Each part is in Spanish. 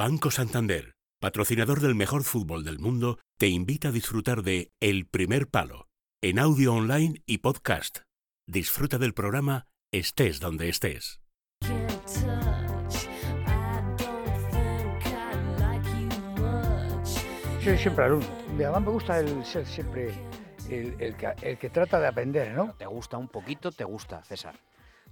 Banco Santander, patrocinador del mejor fútbol del mundo, te invita a disfrutar de El primer palo, en audio online y podcast. Disfruta del programa estés donde estés. Soy siempre alumno. Además me gusta el ser siempre el, el que, el que trata de aprender, ¿no? Te gusta un poquito, te gusta, César.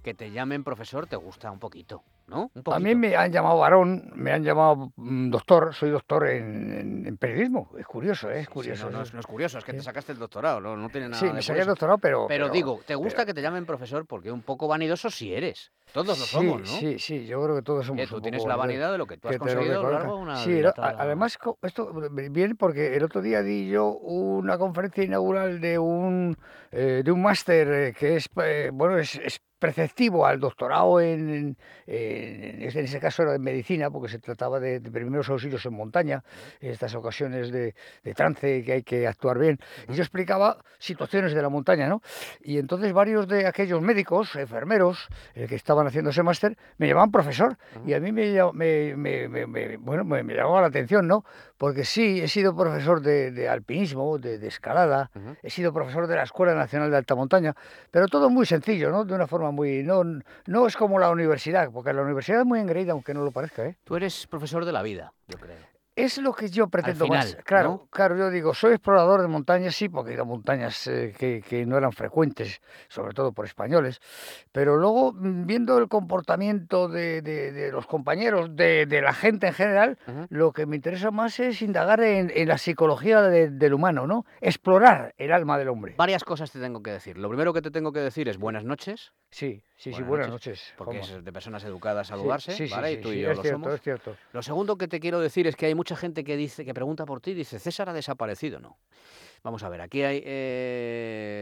Que te llamen profesor, te gusta un poquito, ¿no? Un A mí poquito. me han llamado varón, me han llamado mm, doctor, soy doctor en, en- en periodismo. Es curioso, ¿eh? es Sí, curioso. no, no eso. es, no es curioso, es que te Sí. sacaste el doctorado, no, no tiene nada sí, me saqué el doctorado, pero... Pero digo, ¿te gusta que te llamen profesor? Porque un poco vanidoso sí eres. Todos lo sí, somos, ¿no? Sí, sí, yo creo que todos somos Que tú un tienes poco la vanidad de lo que tú has conseguido a lo largo de una Sí, el o- a- dilatada- además esto viene porque el otro día di yo una conferencia inaugural de un eh, de un máster eh, que es eh, bueno es, es preceptivo al doctorado en, en- en- ese caso era en medicina porque se trataba de, de primeros auxilios en montaña en estas ocasiones de, de trance que hay que actuar bien y yo explicaba situaciones de la montaña no y entonces varios de aquellos médicos enfermeros eh, que estaban haciendo ese máster me llamaban profesor y a mí me, me, me- me- bueno, me, llamaba la atención, ¿no? Porque sí, he sido profesor de, de alpinismo, de, de escalada, Ujú. he sido profesor de la Escuela Nacional de Alta Montaña, pero todo muy sencillo, ¿no? De una forma muy... No, no es como la universidad, porque la universidad es muy engreída, aunque no lo parezca, ¿eh? Tú eres profesor de la vida, yo creo. Es lo que yo pretendo más. final, Claro, ¿no? claro, yo digo, soy explorador de montañas, sí, porque he ido a montañas eh, que, que no eran frecuentes, sobre todo por españoles, pero luego mm, viendo el comportamiento de, de- de los compañeros, de, de la gente en general, Ujú. lo que me interesa más es indagar en, en la psicología de- del humano, ¿no? Explorar el alma del hombre. Varias cosas te tengo que decir. Lo primero que te tengo que decir es buenas noches, Sí, sí, sí, Buenas noches, noches. porque es de personas educadas saludarse, sí, sí, ¿vale? sí, y tú y yo es lo cierto, somos. es cierto. Lo segundo que te quiero decir es que hay mucha gente que dice que pregunta por ti dice César ha desaparecido, ¿no? Vamos a ver, aquí hay eh,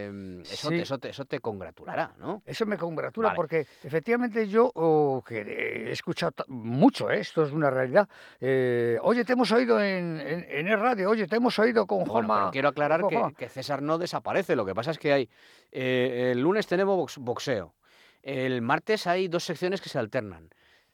eso, Sí. te, eso, te, eso te congratulará, ¿no? Eso me congratula Vale. porque efectivamente yo oh, que he escuchado mucho, ¿eh? esto es una realidad. eh, oye, te hemos oído en, en, en el radio, oye, te hemos oído con Bueno, Juanma. pero quiero aclarar que, Juanma". que César no desaparece. Lo que pasa es que hay eh, el lunes tenemos box- boxeo, el martes hay dos secciones que se alternan.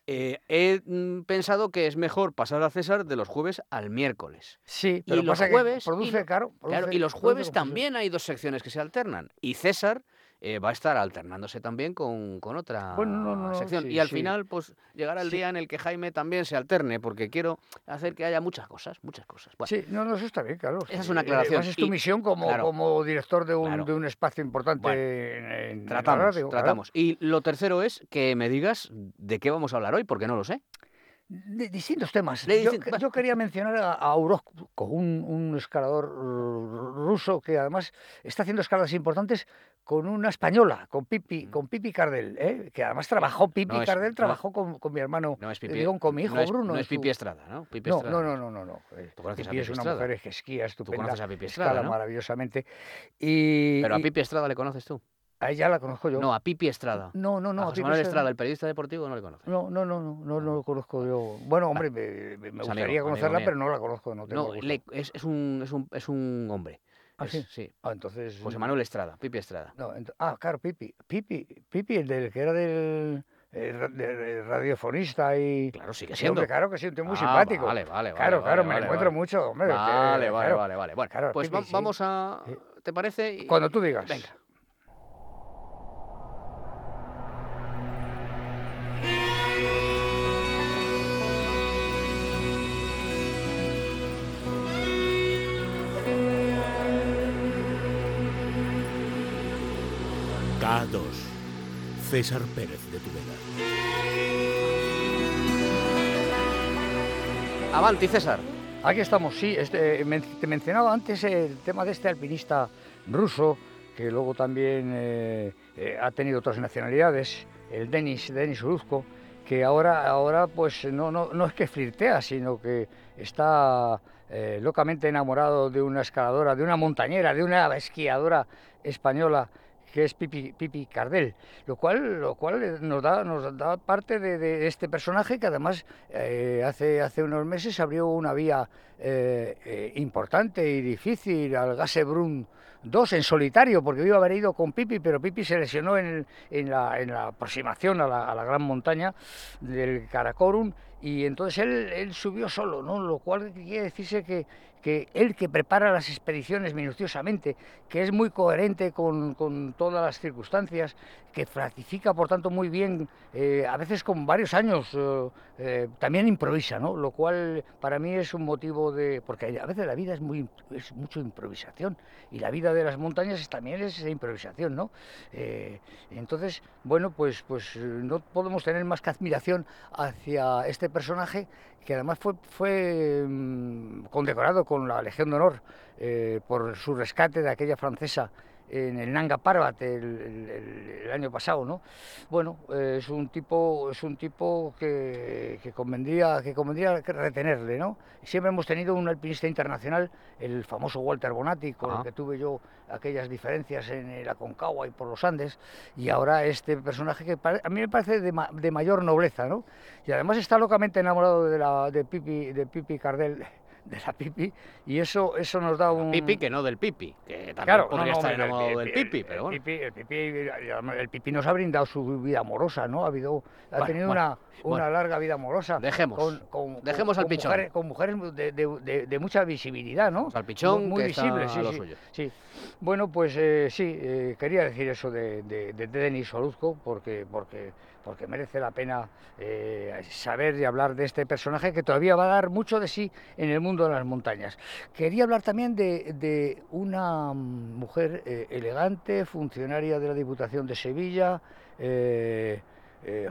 Eh, he mm, pensado que es mejor pasar a César de los jueves al miércoles. Sí, y pero los pasa que jueves- y produce caro. Claro, produce- y los jueves también hay dos secciones que se alternan. Y César eh, va a estar alternándose también con, con otra Bueno, no, no, no, sección. sí, y al sí. final, pues llegará el Sí. día en el que Jaime también se alterne, porque quiero hacer que haya muchas cosas, muchas cosas. Bueno, Sí, no, no, eso está bien, claro. Esa es una eh, aclaración, además es tu y- misión como, claro, como director de un, claro. de un espacio importante Bueno, en, en- en la tratamos, radio, claro. tratamos. Y lo tercero es que me digas de qué vamos a hablar hoy, porque no lo sé. De distintos temas. De yo, quería mencionar a, a Orozco, un, un escalador ru- ruso que además está haciendo escaladas importantes con una española, con Pipi, con Pipi Cardel, ¿eh? que además trabajó, Pipi No es- Cardel no- trabajó con, con mi hermano, No es eh, Pipi, digo, con mi hijo no es, Bruno. No es Pipi Estrada, ¿no? Pipi No, Estrada. no, no, no, no, no. Tú conoces a Pipi es Pipi una Estrada. mujer que esquía estupenda, conoces a Pipi Estrada, escala maravillosamente. Y, Pero a Pipi Estrada le conoces tú. A ella la conozco yo. No, a Pipi Estrada. no, no, no, a José Manuel Estrada- Estrada, el periodista deportivo, no le conoces. No, no, no, no, no, no lo conozco yo. Bueno, hombre, me, gustaría amigo, conocerla, pero no la conozco, no tengo No, le- es, es un, es, un, es un hombre. ¿Ah, sí? sí. Ah, entonces. José Manuel Estrada, Pipi Estrada. No, ah, claro, Pipi. Pipi, Pipi, el del que era del eh, de- de radiofonista y. Claro, sigue Sí, siendo. hombre, claro que sí, un tío muy Ah, simpático. Vale, vale, vale. claro, claro, vale, me vale, encuentro mucho, hombre. que- Vale, vale, claro. vale, vale. Bueno, Claro, pues Pipi, va- sí. vamos a. ¿Te parece? Y- Cuando tú digas. Venga. César Pérez de Tudela. Avanti, César. Aquí estamos, sí. Este, men- te mencionaba antes el tema de este alpinista ruso, que luego también eh, eh, ha tenido otras nacionalidades, el Denis, Denis Orozco, que ahora, ahora pues no, no, no es que flirtea, sino que está eh, locamente enamorado de una escaladora, de una montañera, de una esquiadora española que es Pipi, Pipi Cardel, lo cual, lo cual nos da, nos da parte de, este personaje que además eh, hace, hace unos meses abrió una vía eh, eh, importante y difícil al Gasebrun 2 en solitario, porque iba a haber ido con Pipi, pero Pipi se lesionó en, en la aproximación a la, a la gran montaña del Karakorum Y entonces él, subió solo, ¿no? Lo cual quiere decirse que, que él que prepara las expediciones minuciosamente, que es muy coherente con, con todas las circunstancias, que fratifica por tanto muy bien, eh, a veces con varios años, eh, eh, también improvisa, ¿no? Lo cual para mí es un motivo de... porque a veces la vida es, muy, es mucho improvisación y la vida de las montañas también es improvisación, ¿no? Entonces, bueno, pues, pues no podemos tener más que admiración hacia este personaje que además fue, fue mm, condecorado con la Legión de Honor por su rescate de aquella francesa en el Nanga Parbat el, el- el- año pasado, ¿no? Bueno, eh, es un tipo, es un tipo que, que convendría, que convendría retenerle, ¿no? Siempre hemos tenido un alpinista internacional, el famoso Walter Bonatti, con Ajá. el que tuve yo aquellas diferencias en el Aconcagua y por los Andes, y ahora este personaje que a mí me parece de, ma- de mayor nobleza, ¿no? Y además está locamente enamorado de la de Pipi, de Pipi Cardel, de la Pipi, y eso, eso nos da un Pipi, que no del Pipi, que también Claro, podría no, no, estar hombre, el enamorado del el- Pipi, pero el bueno. Pipi, el Pipi, el nos ha brindado su vida amorosa, ¿no? Ha habido, ha Bueno, tenido bueno, una, una bueno. larga vida amorosa. Dejemos, Con, con- con- dejemos al pichón. Mujeres, con mujeres de, de- de- de mucha visibilidad, ¿no? Al pichón, muy, muy que está visible, sí, a lo sí, suyo. sí. Bueno, pues eh, sí, eh, quería decir eso de, de, de Denis Orozco porque, porque, porque merece la pena eh, saber y hablar de este personaje que todavía va a dar mucho de sí en el mundo de las montañas. Quería hablar también de, de una mujer eh, elegante, funcionaria de la Diputación de Sevilla, eh,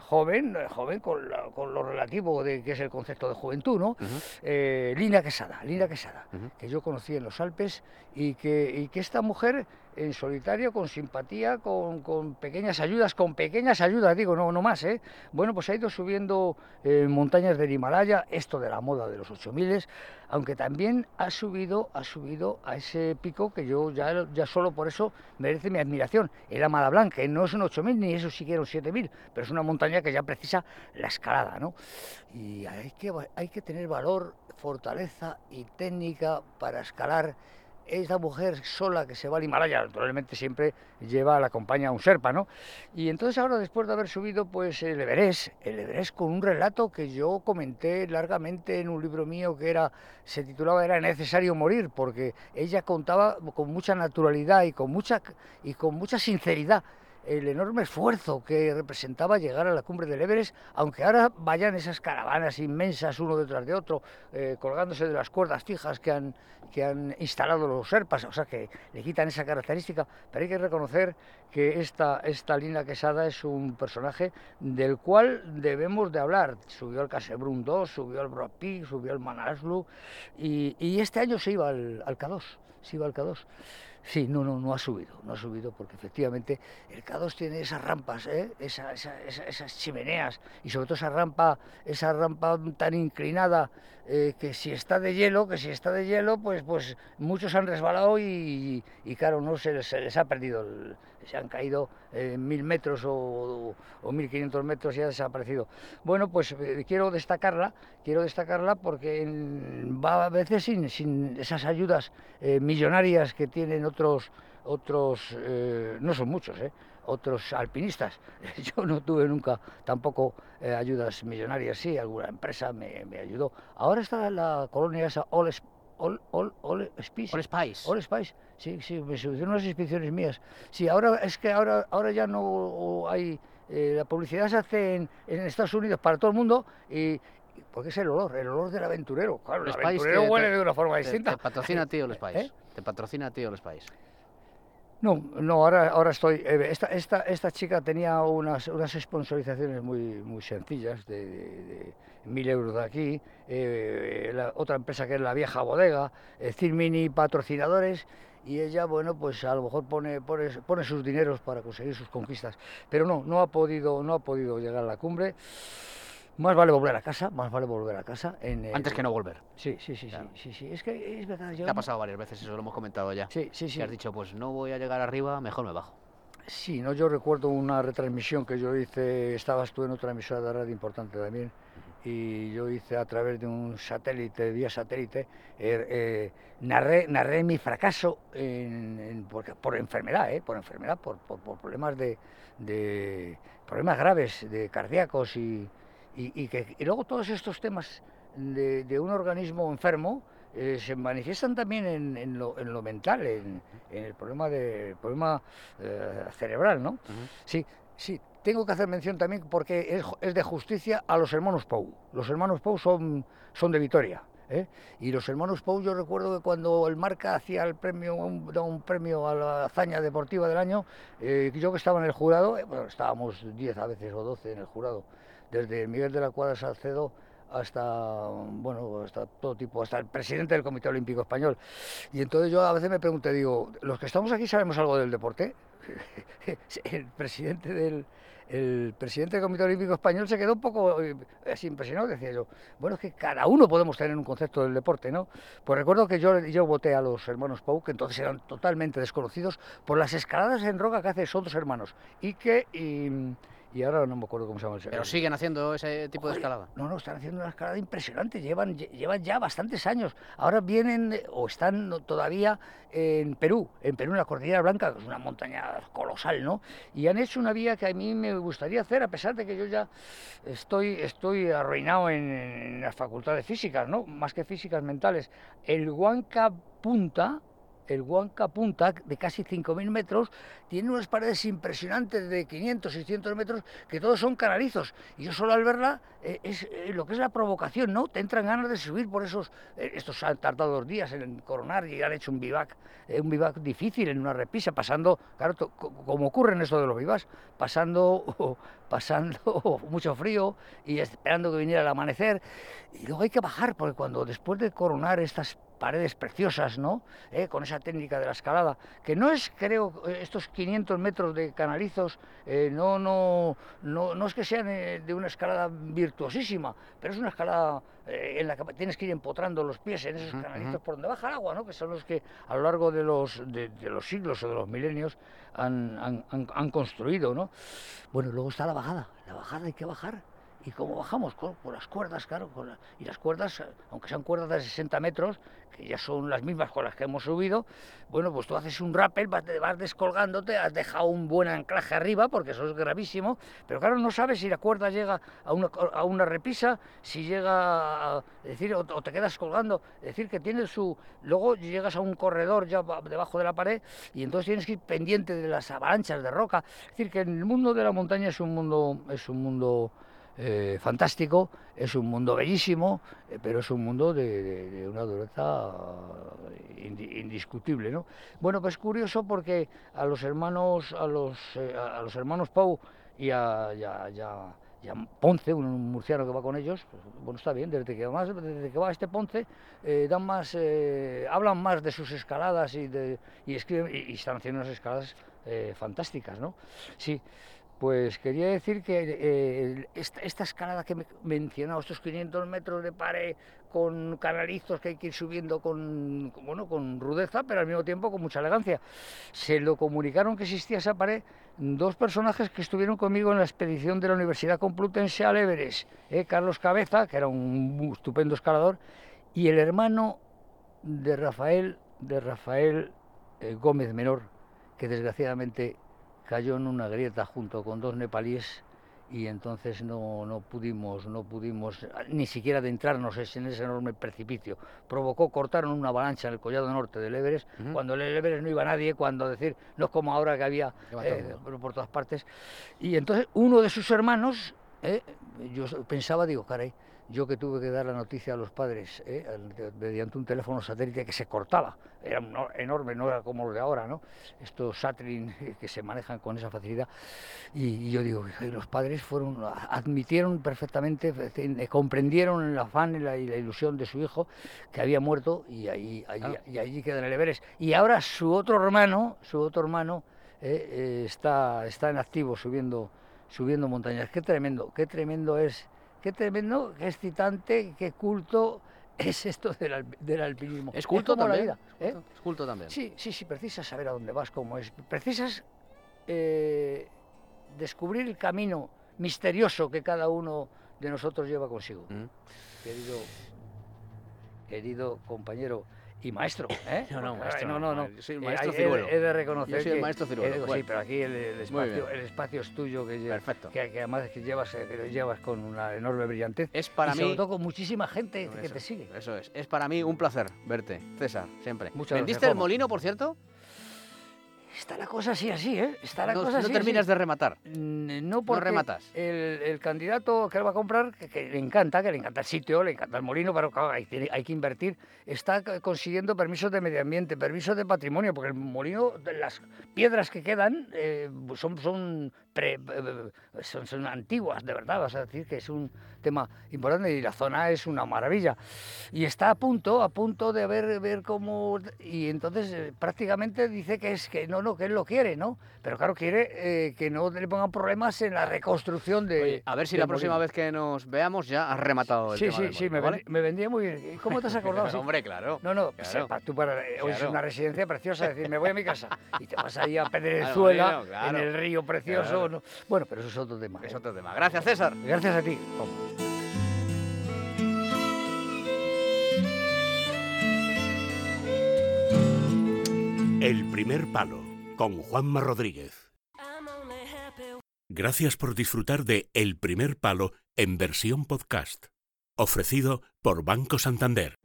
joven, joven con, la- con lo relativo de que es el concepto de juventud, ¿no? Eh, Lina Quesada, Lina Quesada, que yo conocí en los Alpes y que, y que esta mujer en solitario, con simpatía, con, con pequeñas ayudas, con pequeñas ayudas, digo, no, no más, ¿eh? Bueno, pues ha ido subiendo eh, montañas del Himalaya, esto de la moda de los 8000, aunque también ha subido, ha subido a ese pico que yo ya, ya solo por eso merece mi admiración, el Amada Blanca, no es un 8000 ni eso siquiera un 7000, pero es una montaña que ya precisa la escalada, ¿no? Y hay que, hay que tener valor, fortaleza y técnica para escalar. Esta mujer sola que se va al Himalaya, naturalmente siempre lleva, la acompaña un serpa, ¿no? Y entonces ahora, después de haber subido pues el Everest, el Everest con un relato que yo comenté largamente en un libro mío que era, se titulaba Era necesario morir, porque ella contaba con mucha naturalidad y con mucha, y con mucha sinceridad el enorme esfuerzo que representaba llegar a la cumbre del Everest, aunque ahora vayan esas caravanas inmensas uno detrás de otro, eh, colgándose de las cuerdas fijas que han, que han instalado los serpas, o sea que le quitan esa característica, pero hay que reconocer que esta, esta Lina Quesada es un personaje del cual debemos de hablar. Subió al Casebrún 2, subió al Broad Peak, subió al Manaslu, y, y este año se iba al, al K2, se iba al K2. Sí, no, no, no ha subido, no ha subido porque efectivamente el K2 tiene esas rampas, ¿eh? esa- esa- esa- esas chimeneas y sobre todo esa rampa, esa rampa tan inclinada eh, que si está de hielo, que si está de hielo, pues, pues muchos han resbalado y, y claro, no se les, se les ha perdido, el- se han caído eh, mil metros o, o mil quinientos metros y ha desaparecido. Bueno, pues eh, quiero destacarla, quiero destacarla porque va a veces sin, sin esas ayudas eh, millonarias que tienen otros, otros no son muchos, otros alpinistas. Yo no tuve nunca tampoco ayudas millonarias, sí, alguna empresa me, me ayudó. Ahora está la colonia esa All, All, All, All Spice. All Spice. All Spice, sí, sí, me subieron unas expediciones mías. Sí, ahora es que ahora, ahora ya no hay, eh, la publicidad se hace en, en Estados Unidos para todo el mundo y, porque es el olor, el olor del aventurero. Claro, el aventurero huele de una forma Te, distinta. te patrocina a ti All Spice. ¿Eh? Te patrocina a ti All Spice. No, no, ahora, ahora estoy. eh, esta, esta, esta chica tenía unas, unas sponsorizaciones muy, muy sencillas, de, mil euros de aquí, eh, la otra empresa que es la vieja bodega, es decir, mini patrocinadores, y ella, bueno, pues a lo mejor pone, pone, pone sus dineros para conseguir sus conquistas. Pero no, no ha podido, no ha podido llegar a la cumbre. Más vale volver a casa, más vale volver a casa. En el- Antes que no volver. Sí, sí, sí, Claro. sí, sí, sí. Es que es verdad. Yo Te ha pasado varias veces, eso lo hemos comentado ya. Sí, sí, sí. Que has dicho, pues no voy a llegar arriba, mejor me bajo. Sí, no, yo recuerdo una retransmisión que yo hice, estabas tú en otra emisora de radio importante también, y yo hice a través de un satélite, vía satélite, eh, eh, narré, narré mi fracaso en- en- porque- por enfermedad, eh, por enfermedad, por, por- por problemas de, de- problemas graves de cardíacos y, Y, y que, y luego todos estos temas de, de un organismo enfermo eh, se manifiestan también en, en lo, en lo mental, en, en el problema, de, problema eh, cerebral, ¿no? Sí, sí, tengo que hacer mención también porque es, es de justicia a los hermanos Pou. Los hermanos Pou son, son de Vitoria. ¿eh? Y los hermanos Pou, yo recuerdo que cuando el Marca hacía el premio, un, un premio a la hazaña deportiva del año, eh, yo que estaba en el jurado, eh, bueno, estábamos 10 a veces o 12 en el jurado, desde Miguel de la Cuadra Salcedo hasta bueno hasta todo tipo hasta el presidente del Comité Olímpico Español. Y entonces yo a veces me pregunté digo los que estamos aquí sabemos algo del deporte el presidente del el presidente del Comité Olímpico Español se quedó un poco eh, así impresionado, decía yo, bueno, es que cada uno podemos tener un concepto del deporte, ¿no? Pues recuerdo que yo, yo voté a los hermanos Pau, que entonces eran totalmente desconocidos, por las escaladas en roca que hace son dos hermanos, y, y ahora no me acuerdo cómo se llama el Pero siguen haciendo ese tipo de escalada. No, no, están haciendo una escalada impresionante, llevan, lle- llevan ya bastantes años. Ahora vienen o están todavía en Perú, en Perú, en la Cordillera Blanca, que es una montaña colosal, ¿no? Y han hecho una vía que a mí me gustaría hacer, a pesar de que yo ya estoy, estoy arruinado en, en las facultades físicas, ¿no? Más que físicas mentales. El Huanca Punta, el Huanca Punta, de casi 5.000 metros, tiene unas paredes impresionantes de 500, 600 metros, que todos son canalizos. Y yo solo al verla, eh, es eh, lo que es la provocación, ¿no? Te entran ganas de subir por esos... eh, estos han tardado dos días en coronar y han hecho un vivac, un vivac difícil en una repisa, pasando, claro, como ocurre en esto de los vivacs, pasando, pasando mucho frío y esperando que viniera el amanecer. Y luego hay que bajar, porque cuando después de coronar estas paredes preciosas, ¿no? Eh, con esa técnica de la escalada, que no es, creo, eh, estos 500 metros de canalizos, eh, no, no, no, no es que sean de una escalada virtuosísima, pero es una escalada en la que tienes que ir empotrando los pies en esos canalizos por donde baja el agua, ¿no? Que son los que a lo largo de los, de, de los siglos o de los milenios han, han- han- han construido, ¿no? Bueno, luego está la bajada, la bajada hay que bajar. ¿Y cómo bajamos? Con, las cuerdas, claro. y las cuerdas, aunque sean cuerdas de 60 metros, que ya son las mismas con las que hemos subido, bueno, pues tú haces un rappel, vas, te vas descolgándote, has dejado un buen anclaje arriba, porque eso es gravísimo, pero claro, no sabes si la cuerda llega a una, a una repisa, si llega a es decir, o, o te quedas colgando, es decir, que tiene su... Luego llegas a un corredor ya ba- debajo de la pared y entonces tienes que ir pendiente de las avalanchas de roca. Es decir, que el mundo de la montaña es un mundo, es un mundo eh, fantástico, es un mundo bellísimo, eh, pero es un mundo de, una dureza eh, indi- indiscutible, ¿no? Bueno, pues curioso porque a los hermanos, a los, a los hermanos Pau y a, y a- y a- y a Ponce, un murciano que va con ellos, pues, bueno, está bien, desde que, más, desde que va este Ponce, dan más, hablan más de sus escaladas y, de, y escriben, y, están haciendo unas escaladas fantásticas, ¿no? Sí, pues quería decir que eh, esta, escalada que me he mencionado, estos 500 metros de pared con canalizos que hay que ir subiendo con, con, bueno, con rudeza, pero al mismo tiempo con mucha elegancia. Se lo comunicaron que existía esa pared dos personajes que estuvieron conmigo en la expedición de la Universidad Complutense al Everest, eh, Carlos Cabeza, que era un estupendo escalador, y el hermano de Rafael, de Rafael eh, Gómez Menor, que desgraciadamente cayó en una grieta junto con dos nepalíes y entonces no, no pudimos, no pudimos ni siquiera adentrarnos en ese enorme precipicio. Provocó, cortaron una avalancha en el collado norte del Everest, cuando en el Everest no iba nadie, cuando decir, no es como ahora que había eh, por, todas partes. Y entonces uno de sus hermanos, eh, yo pensaba, digo, caray, yo que tuve que dar la noticia a los padres eh, mediante un teléfono satélite que se cortaba, era enorme, no era como los de ahora, ¿no? Estos Satlin eh, que se manejan con esa facilidad. Y, y yo digo, "Fíjate, los padres fueron, admitieron perfectamente, eh, comprendieron el afán y la, y la ilusión de su hijo que había muerto y ahí, allí, Claro. y allí queda en el Everest. Y ahora su otro hermano, su otro hermano, eh, eh, está, está en activo subiendo, subiendo montañas. Qué tremendo, qué tremendo es, qué tremendo, qué excitante, qué culto es esto del, del alpinismo. Es culto como también. la vida. ¿eh? Es culto también. Sí, sí, sí, precisas saber a dónde vas, cómo es. Precisas eh, descubrir el camino misterioso que cada uno de nosotros lleva consigo. Mm. Querido, querido compañero, y maestro. ¿eh? No, no, maestro no, no, no, soy el Eh, maestro hay- he de- ciruelo. He, de reconocer Yo soy el que- maestro ciruelo, eh, digo, sí, bueno. pero aquí el, el espacio, el espacio es tuyo, que, Perfecto. que, que además que llevas, eh, que lo llevas con una enorme brillantez. Es para y sobre mí... todo con muchísima gente que Eso, te sigue. Eso es. Es para mí un placer verte, César, siempre. Muchas ¿Vendiste gracias, el molino, por cierto? Está la cosa así, así, ¿eh? Está la no, cosa no así. terminas así. de rematar. No porque rematas. El, el candidato que él va a comprar, que, que le encanta, que le encanta el sitio, le encanta el molino, pero claro, hay, que invertir, está consiguiendo permisos de medio ambiente, permisos de patrimonio, porque el molino, las piedras que quedan eh, son, son, pre- eh, son, son antiguas, de verdad, vas a decir que es un tema importante y la zona es una maravilla. Y está a punto, a punto de ver, ver cómo... Y entonces eh, prácticamente dice que es que no, no, que él lo quiere, ¿no? Pero claro, quiere eh, que no le pongan problemas en la reconstrucción de... Oye, a ver si la próxima vez que nos veamos ya has rematado el Sí, tema sí, del sí, me, ¿vale? me vendría muy bien. ¿Y ¿Cómo te has acordado? Sí. Hombre, claro. No, no, Claro. sepa, tú para, eh, hoy es una residencia preciosa, es decir, me voy a mi casa y te vas ahí a Pedrezuela, claro. en el río precioso. Claro. ¿no? Bueno, pero eso es otro tema. Es ¿eh? otro tema. Gracias, César. Gracias a ti. El primer palo con Juanma Rodríguez. Gracias por disfrutar de El primer palo en versión podcast. Ofrecido por Banco Santander.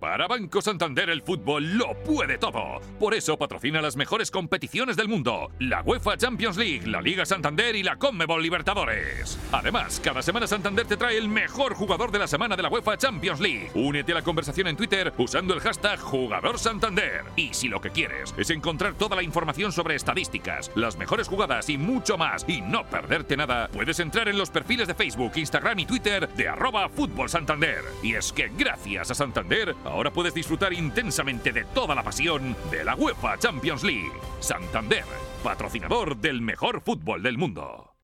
Para Banco Santander el fútbol lo puede todo. Por eso patrocina las mejores competiciones del mundo. La UEFA Champions League, la Liga Santander y la Conmebol Libertadores. Además, cada semana Santander te trae el mejor jugador de la semana de la UEFA Champions League. Únete a la conversación en Twitter usando el hashtag Jugador Santander. Y si lo que quieres es encontrar toda la información sobre estadísticas, las mejores jugadas y mucho más y no perderte nada, puedes entrar en los perfiles de Facebook, Instagram y Twitter de arroba Fútbol Santander. Y es que gracias a Santander, ahora puedes disfrutar intensamente de toda la pasión de la UEFA Champions League. Santander, patrocinador del mejor fútbol del mundo.